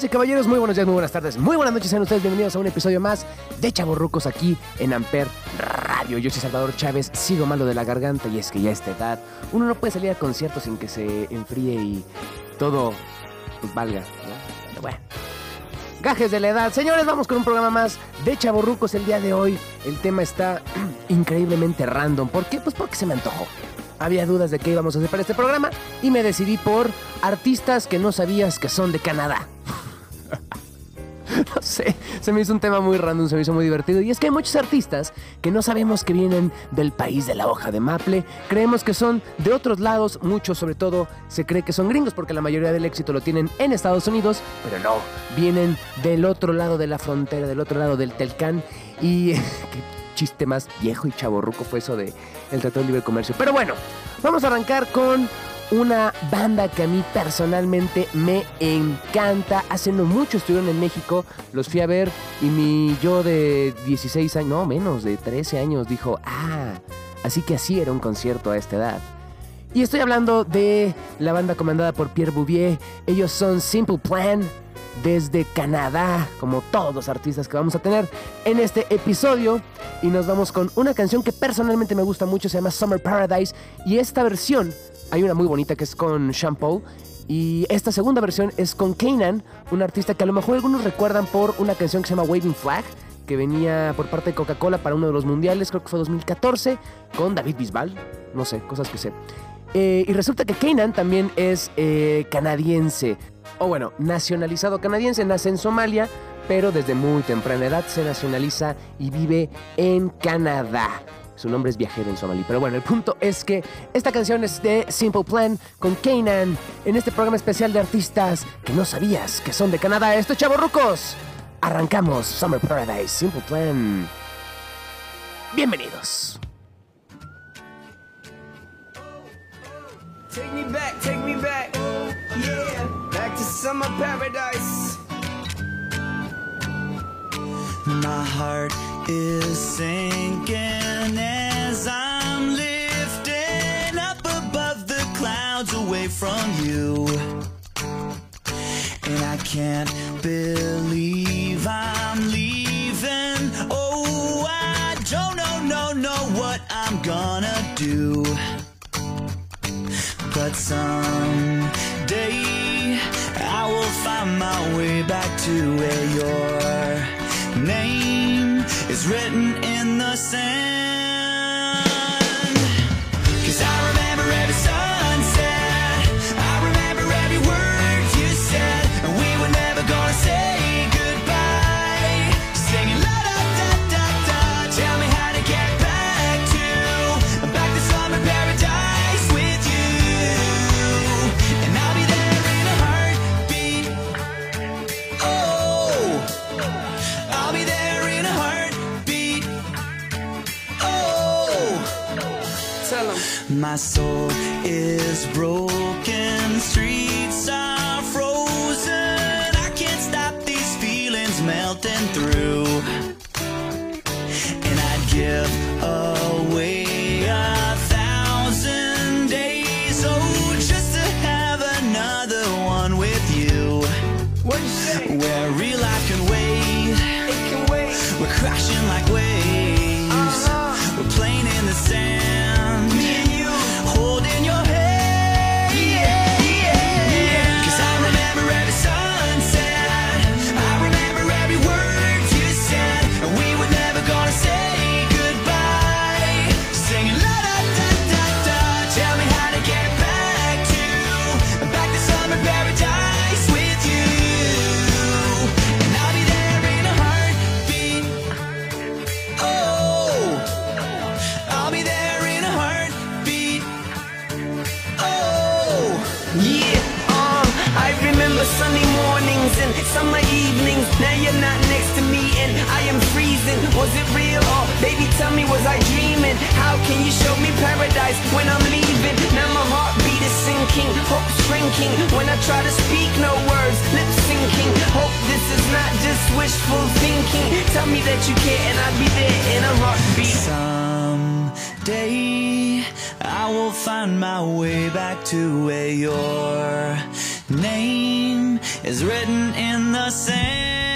Damas caballeros, muy buenos días, muy buenas tardes, muy buenas noches, sean ustedes bienvenidos a un episodio más de Chavorrucos aquí en Amper Radio. Yo soy Salvador Chávez, sigo malo de la garganta y es que ya a esta edad uno no puede salir a conciertos sin que se enfríe y todo valga, bueno. Gajes de la edad. Señores, vamos con un programa más de Chavorrucos el día de hoy. El tema está increíblemente random. ¿Por qué? Pues porque se me antojó. Había dudas de qué íbamos a hacer para este programa y me decidí por artistas que no sabías que son de Canadá. No sé, se me hizo un tema muy random, se me hizo muy divertido. Y es que hay muchos artistas que no sabemos que vienen del país de la hoja de maple. Creemos que son de otros lados, muchos sobre todo se cree que son gringos porque la mayoría del éxito lo tienen en Estados Unidos, pero no, vienen del otro lado de la frontera, del otro lado del Telcán. Y qué chiste más viejo y chaborruco fue eso de el Tratado de Libre Comercio. Pero bueno, vamos a arrancar con una banda que a mí personalmente me encanta. Hace no mucho estuvieron en México, los fui a ver y mi yo de 16 años, no menos, de 13 años, dijo, ah, así que así era un concierto a esta edad. Y estoy hablando de la banda comandada por Pierre Bouvier. Ellos son Simple Plan desde Canadá, como todos los artistas que vamos a tener en este episodio. Y nos vamos con una canción que personalmente me gusta mucho, se llama Summer Paradise. Y esta versión hay una muy bonita que es con Sean Paul. Y esta segunda versión es con Kanan, un artista que a lo mejor algunos recuerdan por una canción que se llama Waving Flag, que venía por parte de Coca-Cola para uno de los mundiales, creo que fue 2014, con David Bisbal. No sé, cosas que sé. Eh, y resulta que Kanan también es eh, canadiense. O bueno, nacionalizado canadiense, nace en Somalia, pero desde muy temprana edad se nacionaliza y vive en Canadá. Su nombre es viajero en somalí. Pero bueno, el punto es que esta canción es de Simple Plan con Kanan en este programa especial de artistas que no sabías que son de Canadá. Esto es Chavorrucos. Arrancamos Summer Paradise, Simple Plan. Bienvenidos. Take me back, take me back. Yeah, back to summer paradise. My heart is sinking as I'm lifting up above the clouds away from you. And I can't believe I'm leaving. Oh, I don't know, no, know what I'm gonna do. But someday I will find my way back to where your name is written in the sand. Cause I remember every sunset, My soul is broken, streets are frozen. I can't stop these feelings melting through. Mornings and summer evenings. Now you're not next to me and I am freezing. Was it real or baby tell me was I dreaming? How can you show me paradise when I'm leaving? Now my heartbeat is sinking, hope shrinking. When I try to speak, no words, lip syncing. Hope this is not just wishful thinking. Tell me that you care and I'll be there in a heartbeat. Someday I will find my way back to where your name is written in the sand.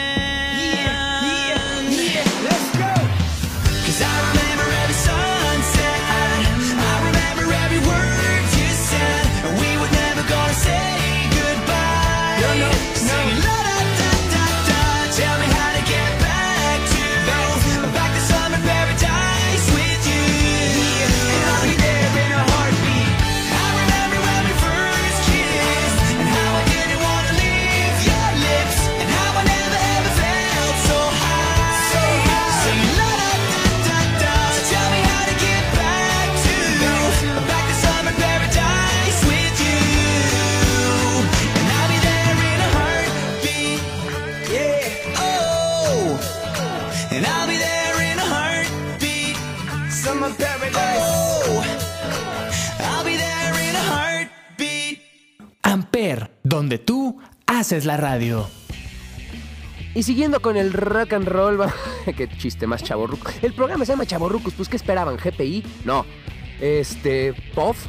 Donde tú haces la radio. Y siguiendo con el rock and roll, qué chiste más chaborruco. El programa se llama Chaborrucos, pues ¿qué esperaban? ¿GPI? No. Este, POF.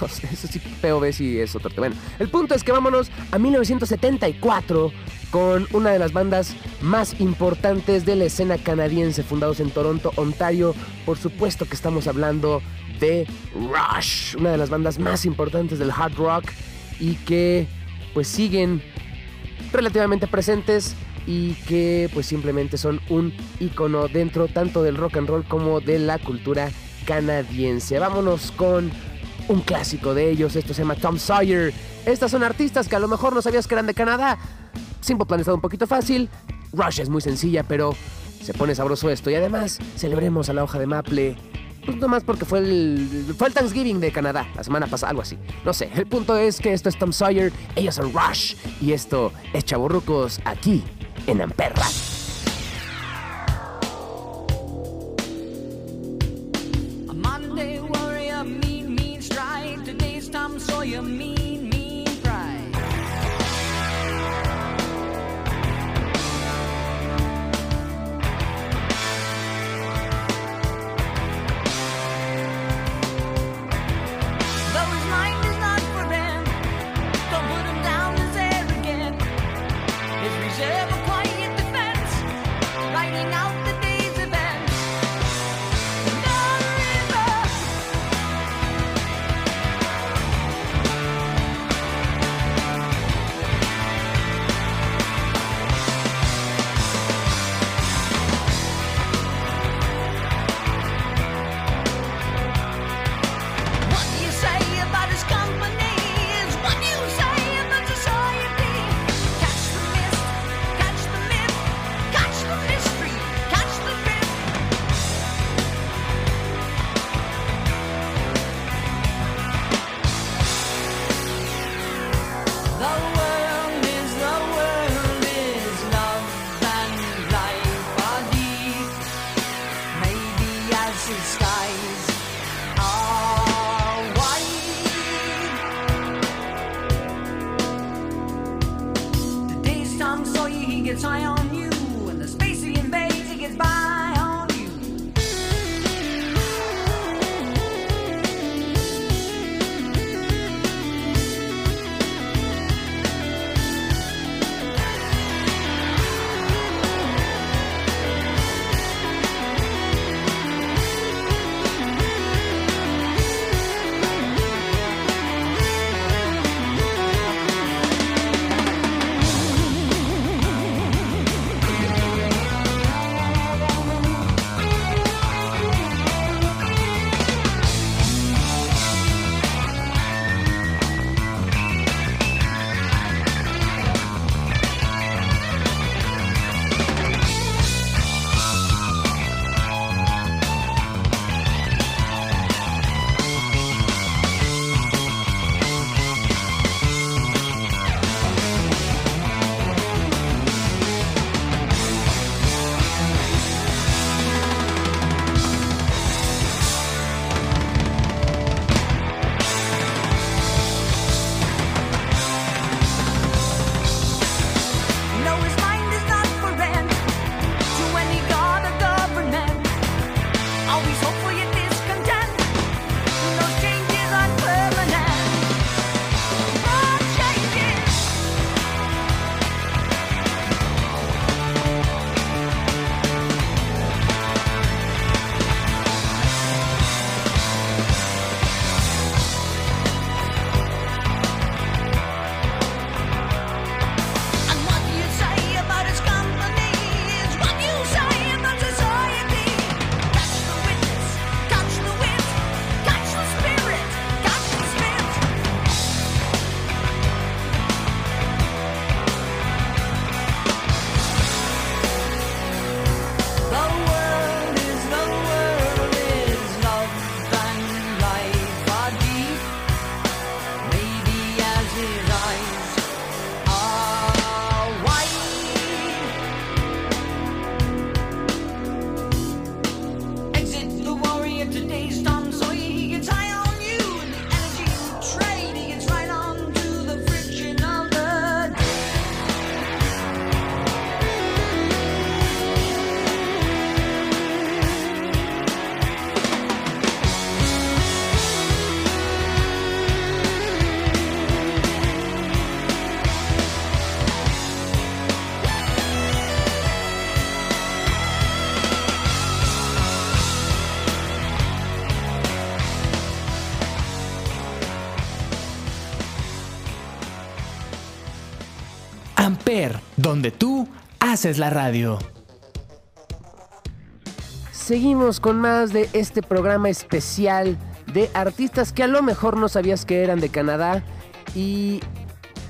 No sé, eso sí, POV sí es otro tema. Bueno, el punto es que vámonos a 1974 con una de las bandas más importantes de la escena canadiense, fundados en Toronto, Ontario. Por supuesto que estamos hablando de Rush, una de las bandas más importantes del hard rock y que pues siguen relativamente presentes y que pues simplemente son un icono dentro tanto del rock and roll como de la cultura canadiense. Vámonos con un clásico de ellos, esto se llama Tom Sawyer. Estas son artistas que a lo mejor no sabías que eran de Canadá. Simple Plan está un poquito fácil, Rush es muy sencilla, pero se pone sabroso esto y además celebremos a la hoja de maple. Pues nomás porque fue el, fue el Thanksgiving de Canadá, la semana pasada, algo así. No sé, el punto es que esto es Tom Sawyer, ellos son Rush y esto es Chaborrucos aquí en Amperra. Haces la radio. Seguimos con más de este programa especial de artistas que a lo mejor no sabías que eran de Canadá y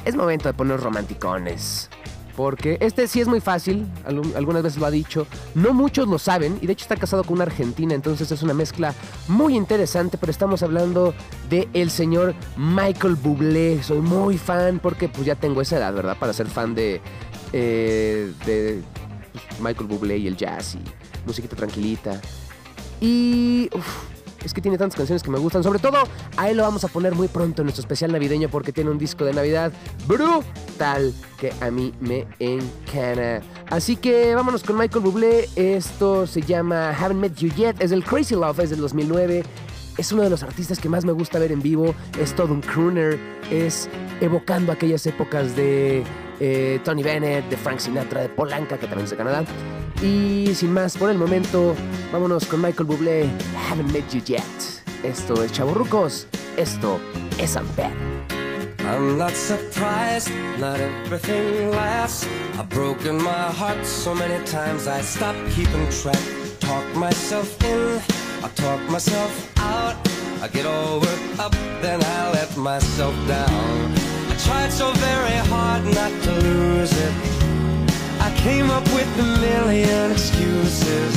es momento de poner romanticones. Porque este sí es muy fácil, algu- algunas veces lo ha dicho, no muchos lo saben y de hecho está casado con una argentina, entonces es una mezcla muy interesante, pero estamos hablando de el señor Michael Bublé. Soy muy fan porque pues ya tengo esa edad, ¿verdad? Para ser fan de, eh, de pues, Michael Bublé y el jazz y musiquita tranquilita. Y es que tiene tantas canciones que me gustan. Sobre todo, a él lo vamos a poner muy pronto en nuestro especial navideño porque tiene un disco de Navidad brutal que a mí me encanta. Así que vámonos con Michael Bublé. Esto se llama Haven't Met You Yet. Es del Crazy Love, es del 2009. Es uno de los artistas que más me gusta ver en vivo. Es todo un crooner. Es evocando aquellas épocas de eh, Tony Bennett, de Frank Sinatra, de Polanca, que también es de Canadá. Y sin más, por el momento, vámonos con Michael Bublé. Haven't met you yet. Esto es Chavorrucos. Esto es Amper. I'm not surprised, not everything lasts. I've broken my heart so many times I stopped keeping track. Talk myself in, I talk myself out. I get all worked up, then I let myself down. Tried so very hard not to lose it. I came up with a million excuses.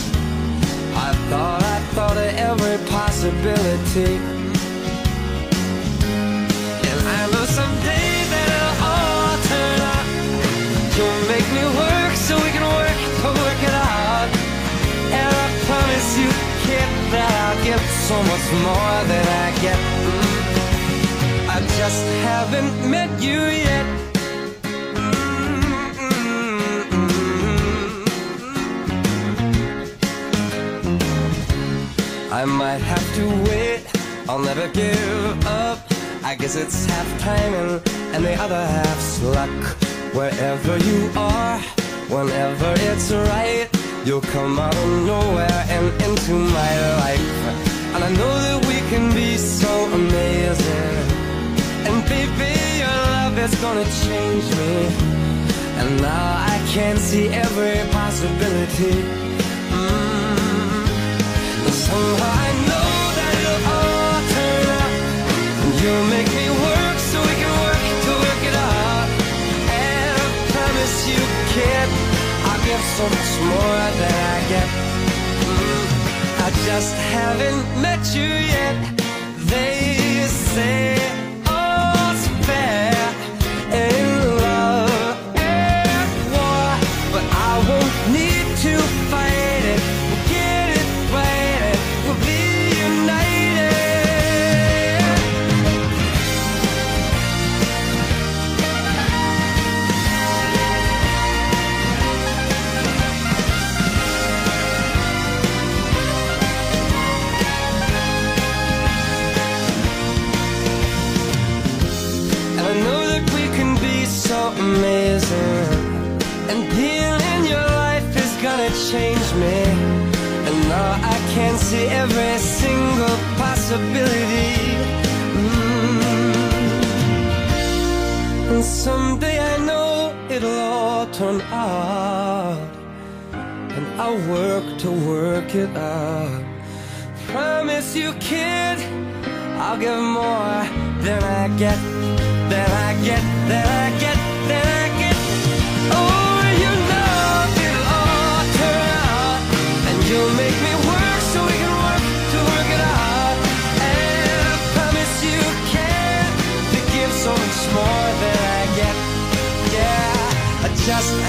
I thought I thought of every possibility. And I know someday that it'll all turn out. You'll make me work so we can work to work it out. And I promise you, kid, that I'll get so much more than I get. I just haven't met you yet. Mm-hmm. I might have to wait, I'll never give up. I guess it's half timing and the other half's luck. Wherever you are, whenever it's right, you'll come out of nowhere and into my life. And I know that we can be so amazing. Baby, your love is gonna change me. And now I can see every possibility. Mm. Somehow I know that it'll all turn out. You'll make me work so we can work to work it out. And I promise you, kid, I'll give so much more than I get. Mm. I just haven't met you yet. They say to fight work it out. Promise you, kid, I'll give more than I get, than I get, than I get, than I get. Oh, you know it'll all turn out, and you'll make me work so we can work to work it out. And I promise you can to give so much more than I get. Yeah, I just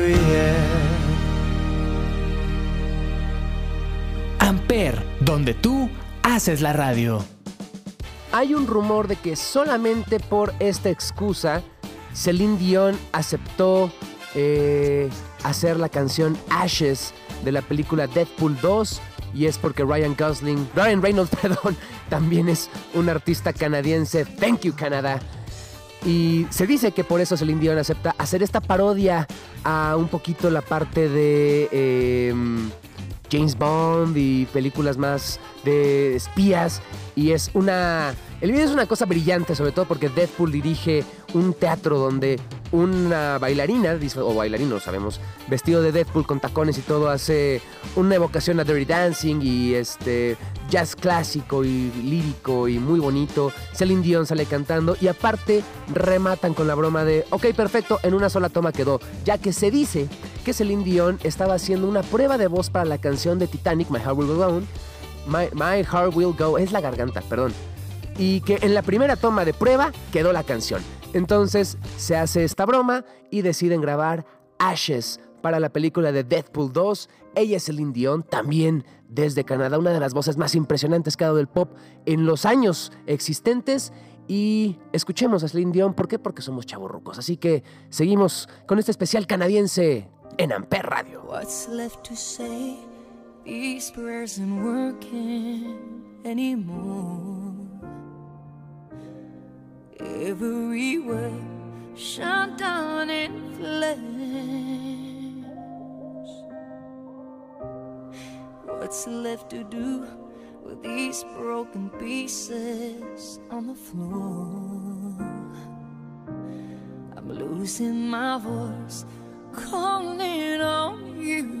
donde tú haces la radio. hay un rumor de que solamente por esta excusa Celine Dion aceptó eh, hacer la canción Ashes de la película Deadpool 2 y es porque Ryan Gosling, Ryan Reynolds, perdón, también es un artista canadiense. Thank you Canadá. Y se dice que por eso Celine Dion acepta hacer esta parodia a un poquito la parte de eh, James Bond y películas más de espías. Y es una... El video es una cosa brillante, sobre todo porque Deadpool dirige un teatro donde una bailarina, o bailarino, sabemos, vestido de Deadpool con tacones y todo, hace una evocación a Dirty Dancing y este jazz clásico y lírico y muy bonito. Celine Dion sale cantando y aparte rematan con la broma de, ok, perfecto, en una sola toma quedó, ya que se dice que Celine Dion estaba haciendo una prueba de voz para la canción de Titanic, My Heart Will Go On. My, Heart Will Go, es la garganta, perdón. Y que en la primera toma de prueba quedó la canción. Entonces se hace esta broma y deciden grabar Ashes para la película de Deadpool 2. Ella es Celine Dion, también desde Canadá, una de las voces más impresionantes que ha dado el pop en los años existentes. Y escuchemos a Celine Dion, ¿por qué? Porque somos chavorrucos. Así que seguimos con este especial canadiense en Amper Radio. What's left to say? These prayers ain't working anymore. Every word shut down in flames. What's left to do with these broken pieces on the floor? I'm losing my voice, calling on you.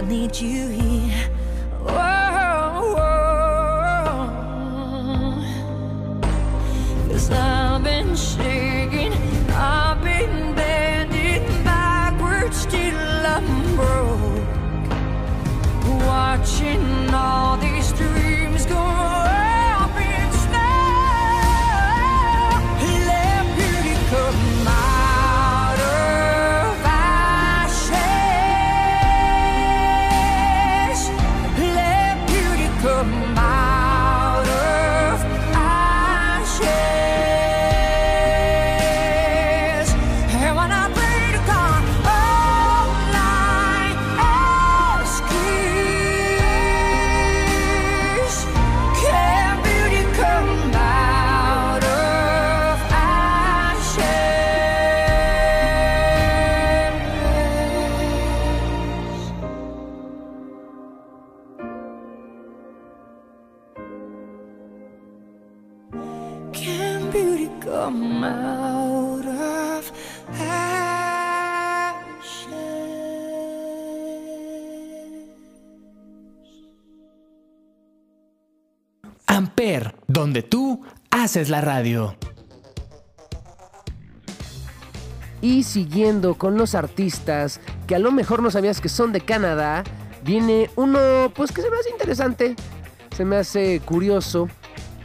I need you here. Cause I've been shaking, I've been bending backwards till I'm broke. Watching all haces la radio. Y siguiendo con los artistas que a lo mejor no sabías que son de Canadá, viene uno pues que se me hace interesante, se me hace curioso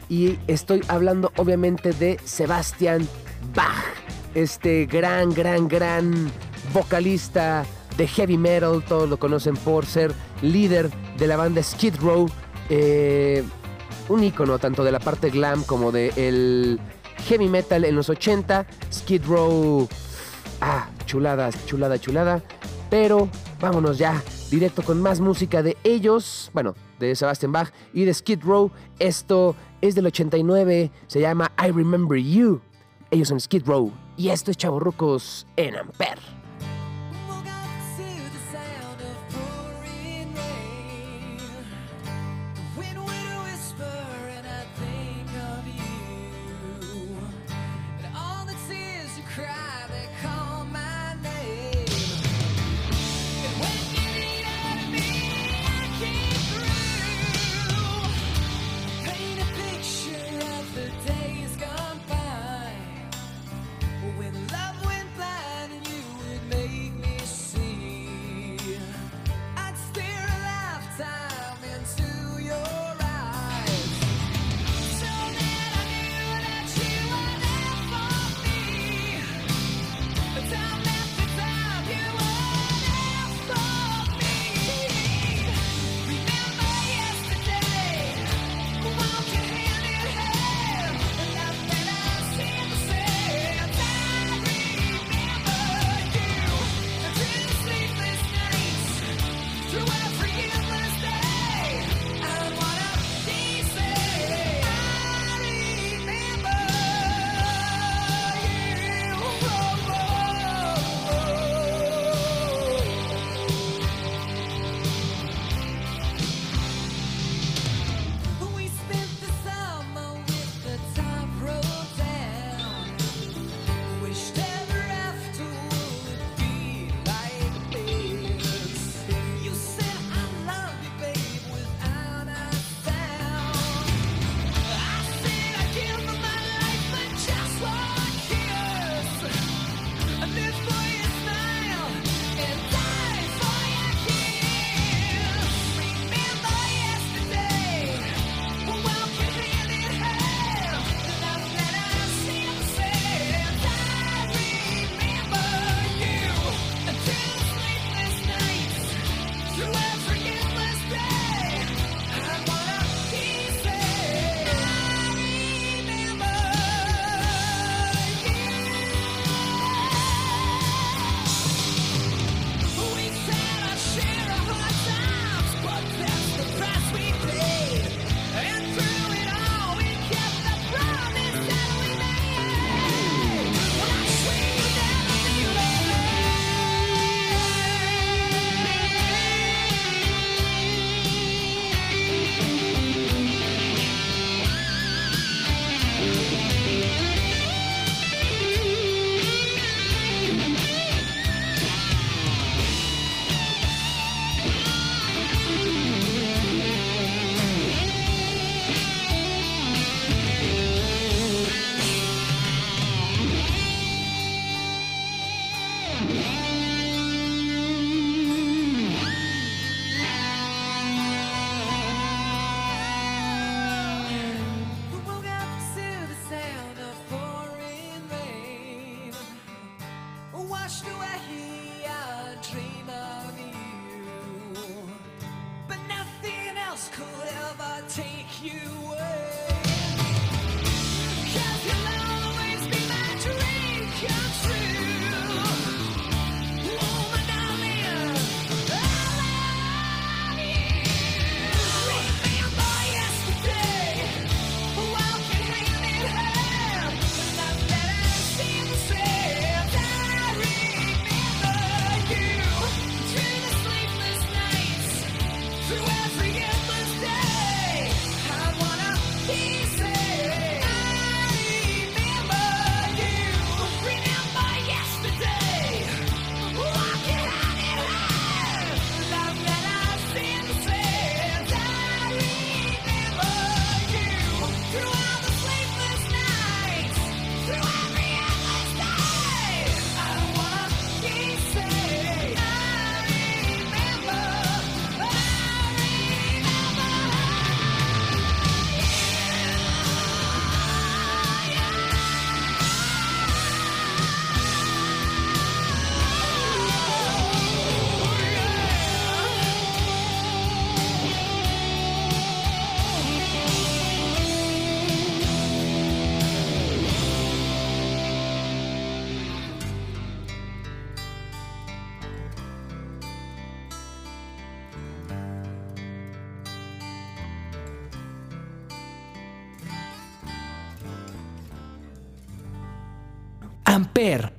y estoy hablando obviamente de Sebastian Bach, este gran, gran, gran vocalista de heavy metal, todos lo conocen por ser líder de la banda Skid Row, eh, un icono tanto de la parte glam como de el heavy metal en los 80, Skid Row. Ah, chulada, chulada, chulada. Pero vámonos ya directo con más música de ellos, bueno, de Sebastian Bach y de Skid Row. Esto es del 89, se llama I Remember You. Ellos son Skid Row y esto es Chavorrucos en Amper.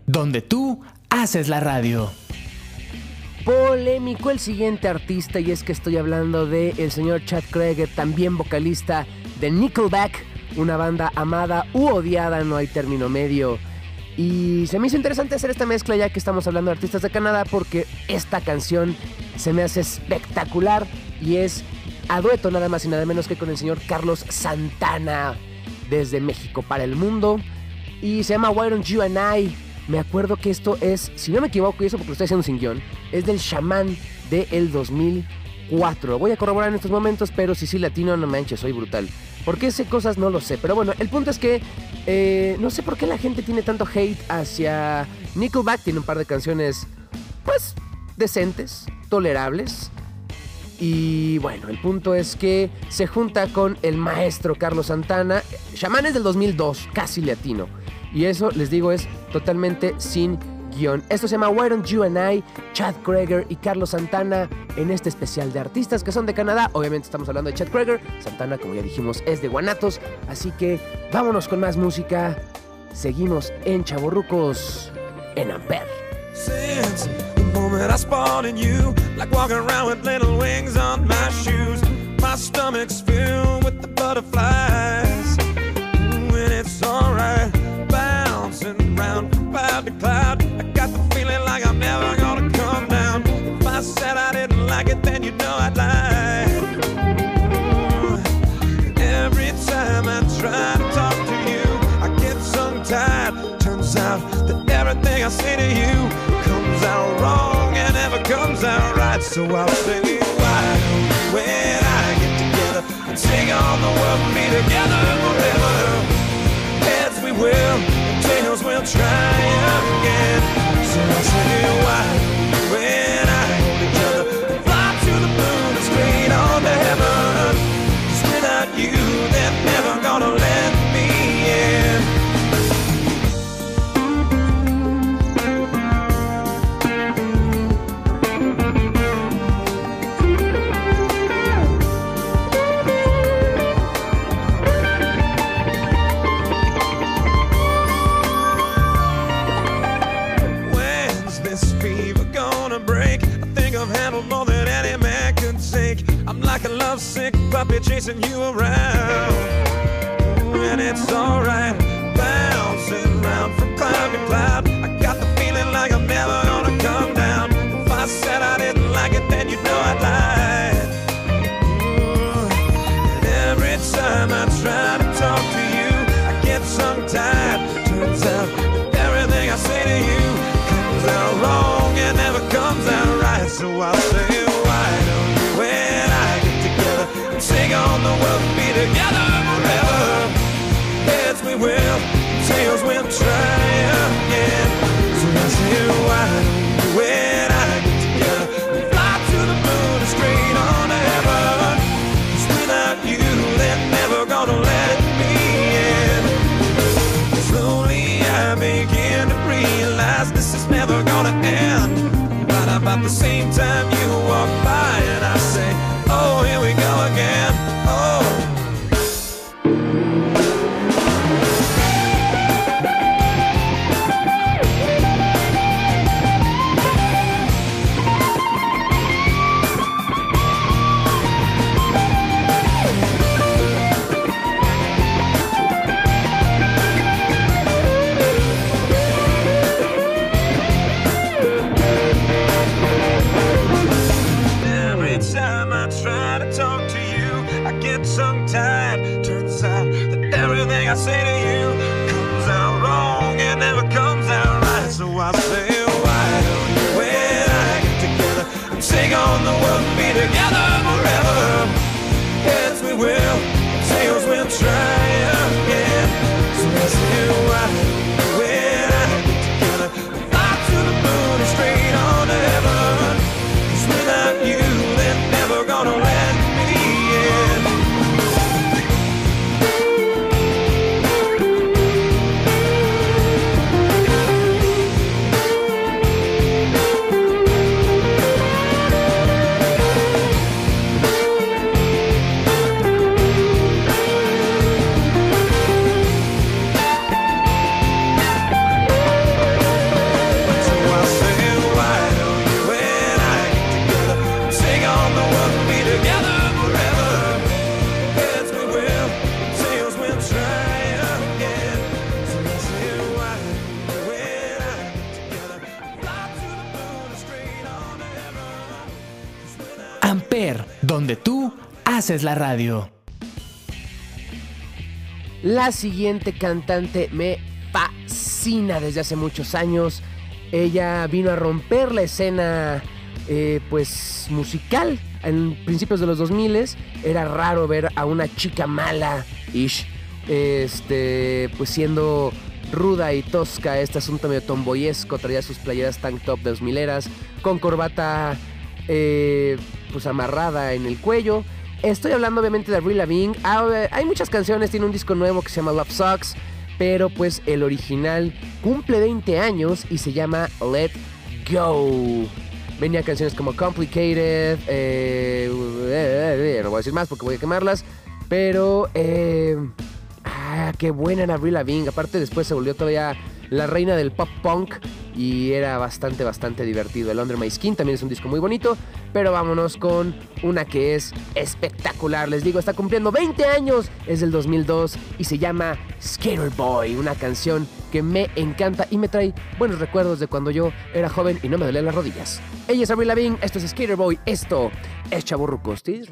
Donde tú haces la radio. Polémico el siguiente artista y es que estoy hablando de el señor Chad Kroeger, también vocalista de Nickelback, una banda amada u odiada, no hay término medio. Y se me hizo interesante hacer esta mezcla ya que estamos hablando de artistas de Canadá porque esta canción se me hace espectacular y es a dueto nada más y nada menos que con el señor Carlos Santana desde México para el mundo y se llama Why Don't You and I. Me acuerdo que esto es, si no me equivoco, y eso porque lo estoy haciendo sin guion, es del Shaman del 2004. Lo voy a corroborar en estos momentos, pero si sí latino, no manches, soy brutal. ¿Por qué sé cosas? No lo sé. Pero bueno, el punto es que eh, no sé por qué la gente tiene tanto hate hacia Nickelback. Tiene un par de canciones, pues, decentes, tolerables. Y bueno, el punto es que se junta con el maestro Carlos Santana. Shaman es del 2002, casi latino. Y eso, les digo, es totalmente sin guion. Esto se llama Why Don't You and I, Chad Kroeger y Carlos Santana en este especial de artistas que son de Canadá. Obviamente estamos hablando de Chad Kroeger. Santana, como ya dijimos, es de Guanatos. Así que vámonos con más música. Seguimos en Chaborrucos en Amper. Moment I spotted you. Like walking around with little wings on my shoes. My stomach's filled with the butterflies. And it's alright, bouncing round cloud to cloud. I got the feeling like I'm never gonna come down. If I said I didn't like it, then you know I'd lie. Every time I try to talk to you, I get tongue tied. Turns out that everything I say to you wrong and never comes out right. So I'll why don't you when I get together and sing on the world and be together forever? Heads we will, tails we'll try again. So I say, why don't chasing you around. And it's alright, bouncing round from cloud to cloud. I got the feeling like I'm never gonna come down. If I said I didn't like it, then you know I'd lie. And every time I try to talk to you, I get tongue tied. Turns out that everything I say to you comes out wrong and never comes out right. So I'll say, and be together forever? Heads we will, tails we'll try again. So I say, why when I get fly to the moon and straight on to heaven? without you, never gonna let me in. Slowly I begin to realize this is never gonna end. About the same time you walk by haces la radio. La siguiente cantante me fascina desde hace muchos años. Ella vino a romper la escena eh, pues musical en principios de los 2000 era raro ver a una chica mala ish este pues siendo ruda y tosca este asunto medio tomboyesco traía sus playeras tank top de los mileras con corbata eh, pues amarrada en el cuello estoy hablando obviamente de Avril Lavigne Ah, hay muchas canciones tiene un disco nuevo que se llama Love Sucks pero pues el original cumple 20 años y se llama Let Go venía canciones como Complicated, eh, eh, no voy a decir más porque voy a quemarlas, pero eh, ah, qué buena en Avril Lavigne. Aparte después se volvió todavía la reina del pop punk y era bastante, bastante divertido. El Under My Skin también es un disco muy bonito, pero vámonos con una que es espectacular. Les digo, está cumpliendo 20 años, es del 2002 y se llama Skater Boy, una canción que me encanta y me trae buenos recuerdos de cuando yo era joven y no me dolían las rodillas. Ella es Avril Lavigne, esto es Skater Boy, esto es Chaburrucos. ¿Tienes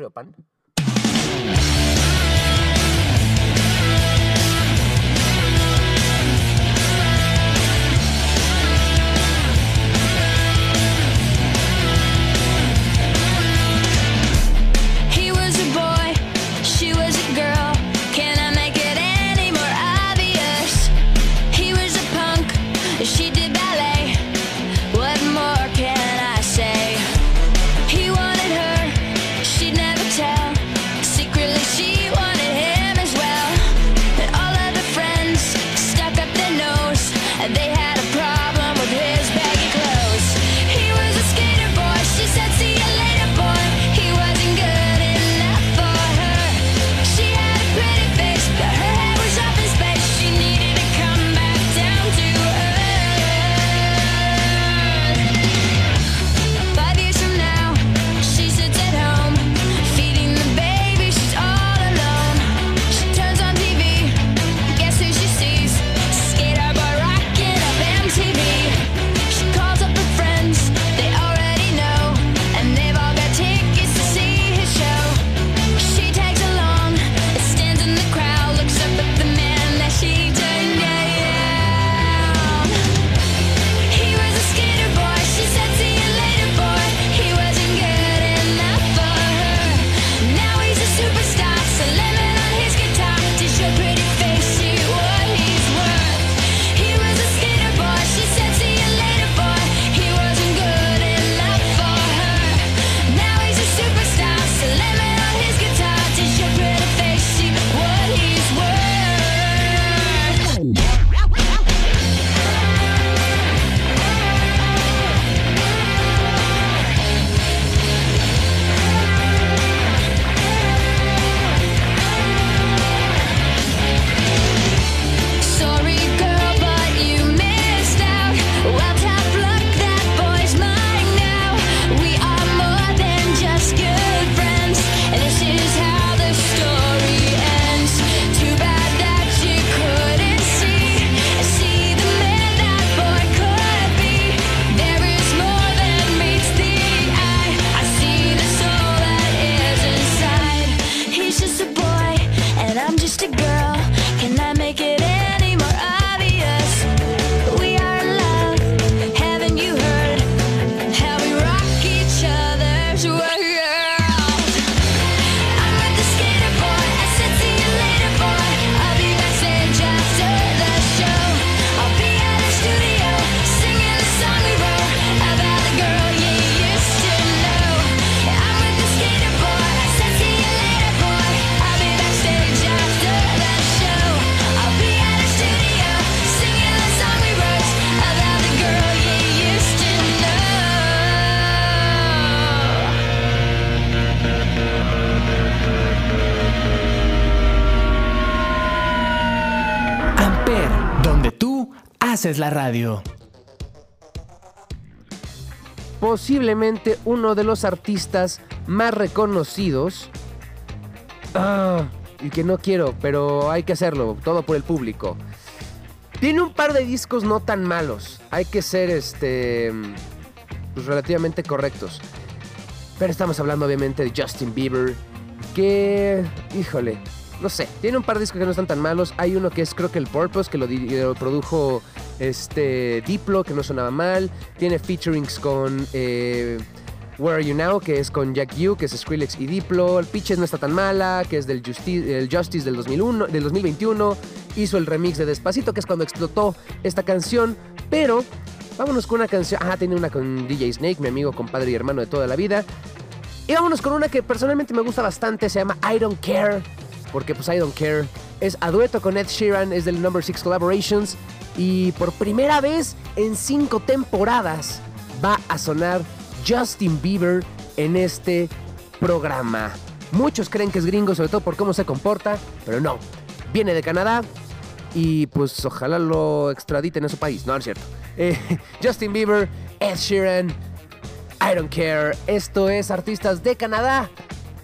haces la radio. posiblemente uno de los artistas más reconocidos. Ah, y que no quiero, pero hay que hacerlo, todo por el público. Tiene un par de discos no tan malos. Hay que ser este pues, relativamente correctos. Pero estamos hablando obviamente de Justin Bieber. que, híjole, no sé, tiene un par de discos que no están tan malos. Hay uno que es creo que el Purpose, que lo, produjo este Diplo, que no sonaba mal. Tiene featurings con eh, Where Are You Now, que es con Jack Yu, que es Skrillex y Diplo. El Pitches no está tan mala, que es del Justi- el Justice del, 2001, del 2021. Hizo el remix de Despacito, que es cuando explotó esta canción. Pero vámonos con una canción. Ah, tiene una con DJ Snake, mi amigo, compadre y hermano de toda la vida. Y vámonos con una que personalmente me gusta bastante, se llama I Don't Care, porque pues I Don't Care es a dueto con Ed Sheeran, es del Number 6 Collaborations y por primera vez en cinco temporadas va a sonar Justin Bieber en este programa. Muchos creen que es gringo, sobre todo por cómo se comporta, pero no. Viene de Canadá y pues ojalá lo extraditen a su país, no, no es cierto. Eh, Justin Bieber, Ed Sheeran, I don't care. Esto es Artistas de Canadá.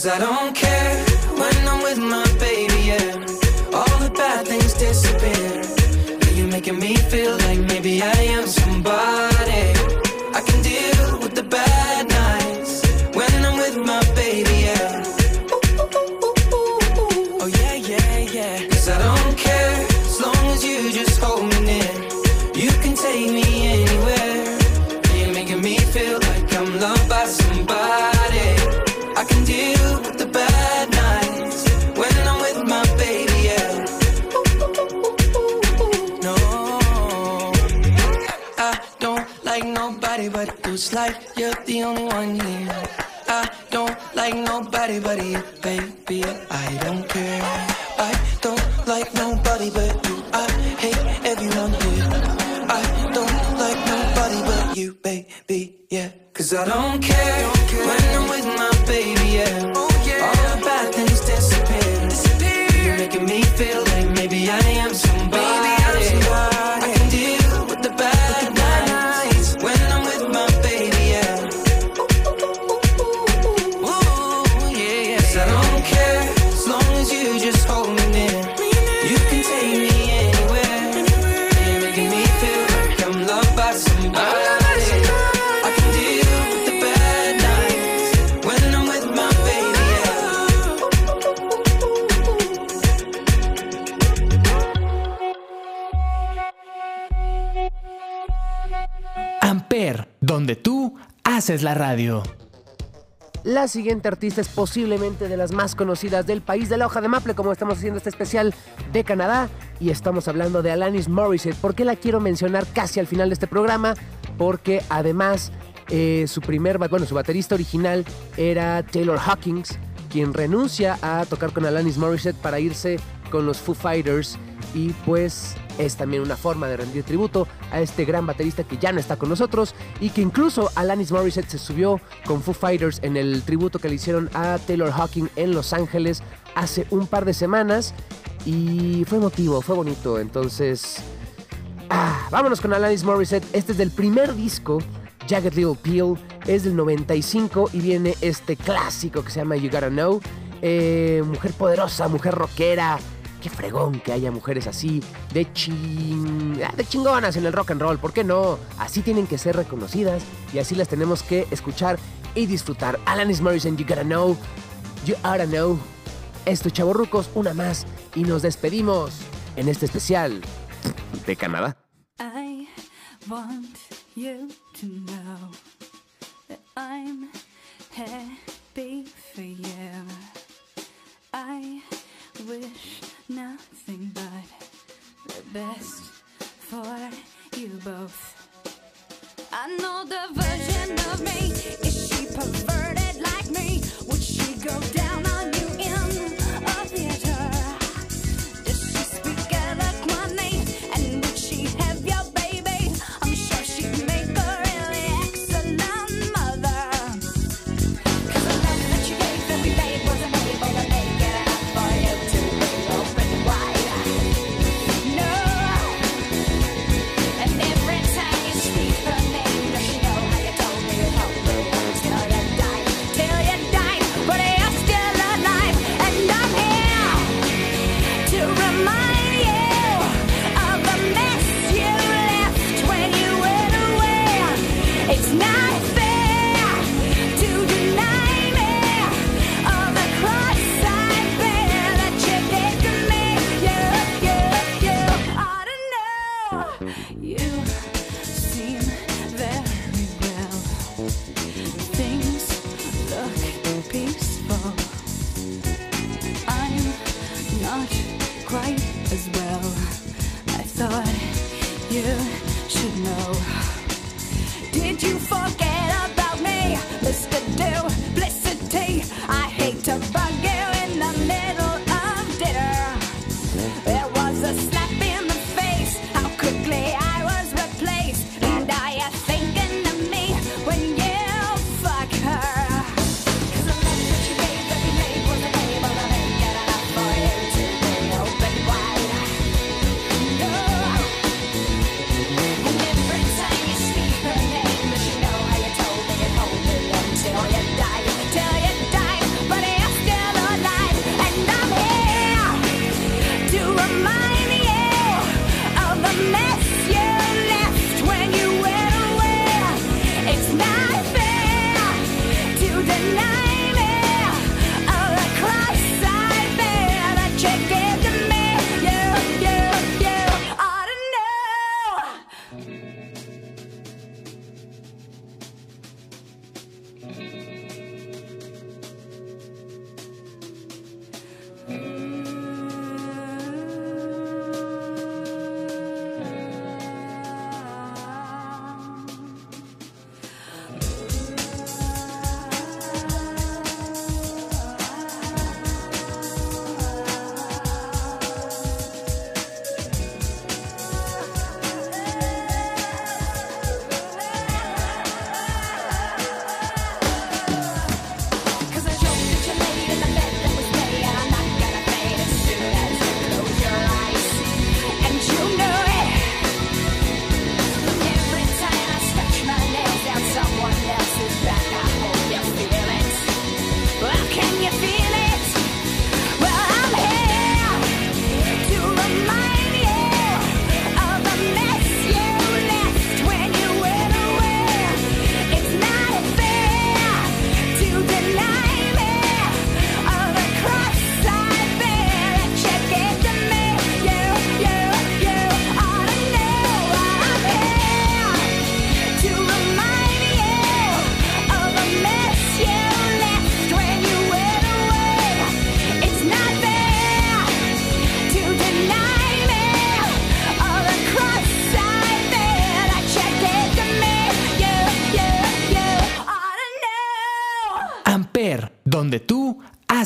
Cause I don't care when I'm with my baby, yeah. All the bad things disappear. You're making me feel donde tú haces la radio. La siguiente artista es posiblemente de las más conocidas del país de la hoja de maple, como estamos haciendo este especial de Canadá. Y estamos hablando de Alanis Morissette. ¿Por qué la quiero mencionar casi al final de este programa? Porque además eh, su primer, bueno, su baterista original era Taylor Hawkins. quien renuncia a tocar con Alanis Morissette para irse con los Foo Fighters y pues es también una forma de rendir tributo a este gran baterista que ya no está con nosotros y que incluso Alanis Morissette se subió con Foo Fighters en el tributo que le hicieron a Taylor Hawking en Los Ángeles hace un par de semanas y fue emotivo, fue bonito, entonces ah, vámonos con Alanis Morissette, este es del primer disco Jagged Little Pill es del 95 y viene este clásico que se llama You Gotta Know. Eh, mujer poderosa, mujer rockera. Qué fregón que haya mujeres así de, chin... ah, de chingonas en el rock and roll. ¿Por qué no? Así tienen que ser reconocidas y así las tenemos que escuchar y disfrutar. Alanis Morrison, You Gotta Know. You Oughta Know. Esto, chavorrucos, una más y nos despedimos en este especial de Canadá. I want you to know that I'm happy for you. I wish nothing but the best for you both. I know the version of me. Is she perverted like me? Would she go down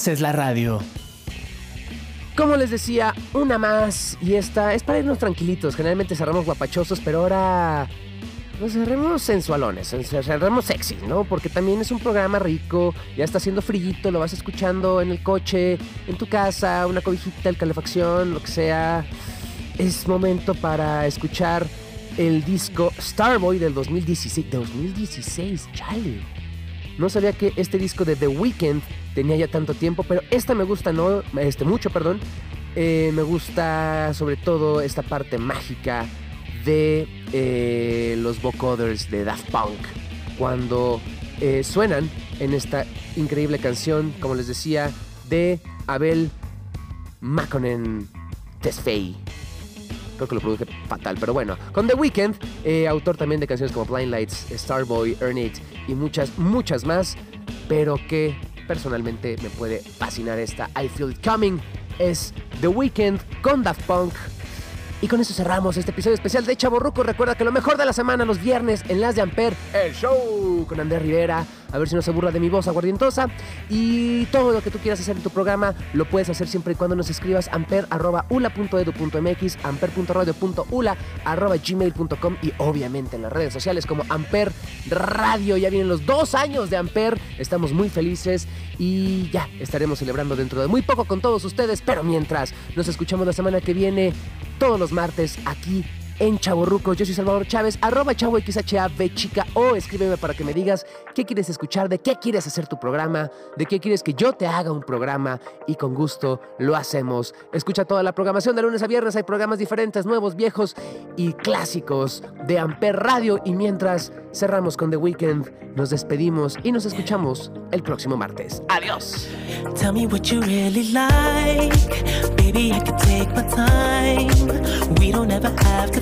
Haces la radio. Como les decía, una más y esta es para irnos tranquilitos. Generalmente cerramos guapachosos, pero ahora nos cerremos sensualones, cerremos sexy, ¿no? Porque también es un programa rico, ya está haciendo frillito, lo vas escuchando en el coche, en tu casa, una cobijita, el calefacción, lo que sea. Es momento para escuchar el disco Starboy del 2016. 2016, chale. No sabía que este disco de The Weeknd tenía ya tanto tiempo, pero esta me gusta no, este mucho, perdón. Eh, me gusta sobre todo esta parte mágica de eh, los vocoders de Daft Punk cuando eh, suenan en esta increíble canción, como les decía, de Abel Makonnen Tesfaye. Creo que lo produje fatal, pero bueno. Con The Weeknd, eh, autor también de canciones como Blind Lights, Starboy, Earn It y muchas, muchas más, pero que personalmente me puede fascinar esta I Feel It Coming. Es The Weeknd con Daft Punk. Y con eso cerramos este episodio especial de Chaborruco. Recuerda que lo mejor de la semana, los viernes, en Las de Amper, el show con Andrés Rivera. A ver si no se burla de mi voz aguardientosa. Y todo lo que tú quieras hacer en tu programa, lo puedes hacer siempre y cuando nos escribas amper.ula.edu.mx, amper.radio.ula.gmail.com y obviamente en las redes sociales como Amper Radio. Ya vienen los dos años de Amper. Estamos muy felices y ya estaremos celebrando dentro de muy poco con todos ustedes. Pero mientras, nos escuchamos la semana que viene todos los martes aquí en Chaborruco. Yo soy Salvador Chávez, arroba chavo XHAB chica o escríbeme para que me digas qué quieres escuchar, de qué quieres hacer tu programa, de qué quieres que yo te haga un programa y con gusto lo hacemos. Escucha toda la programación de lunes a viernes, hay programas diferentes, nuevos, viejos y clásicos de Amper Radio y mientras cerramos con The Weeknd, nos despedimos y nos escuchamos el próximo martes. Adiós. Baby, I can take my time. We don't ever have to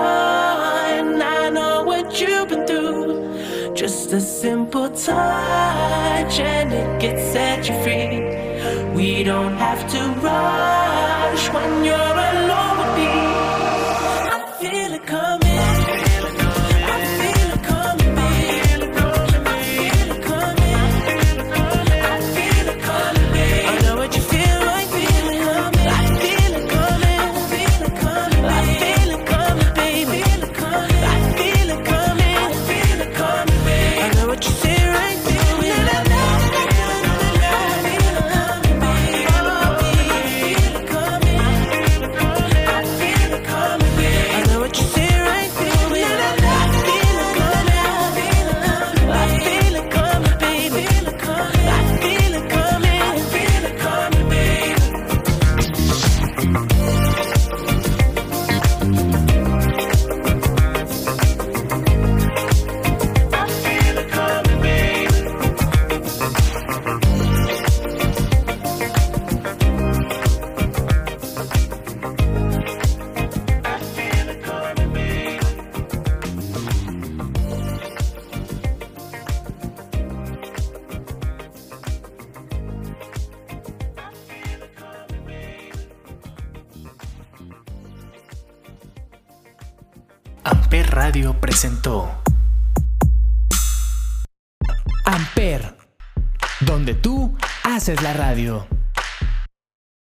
have. I know what you've been through. Just a simple touch and it can set you free. We don't have to rush when you're alone Haces la radio.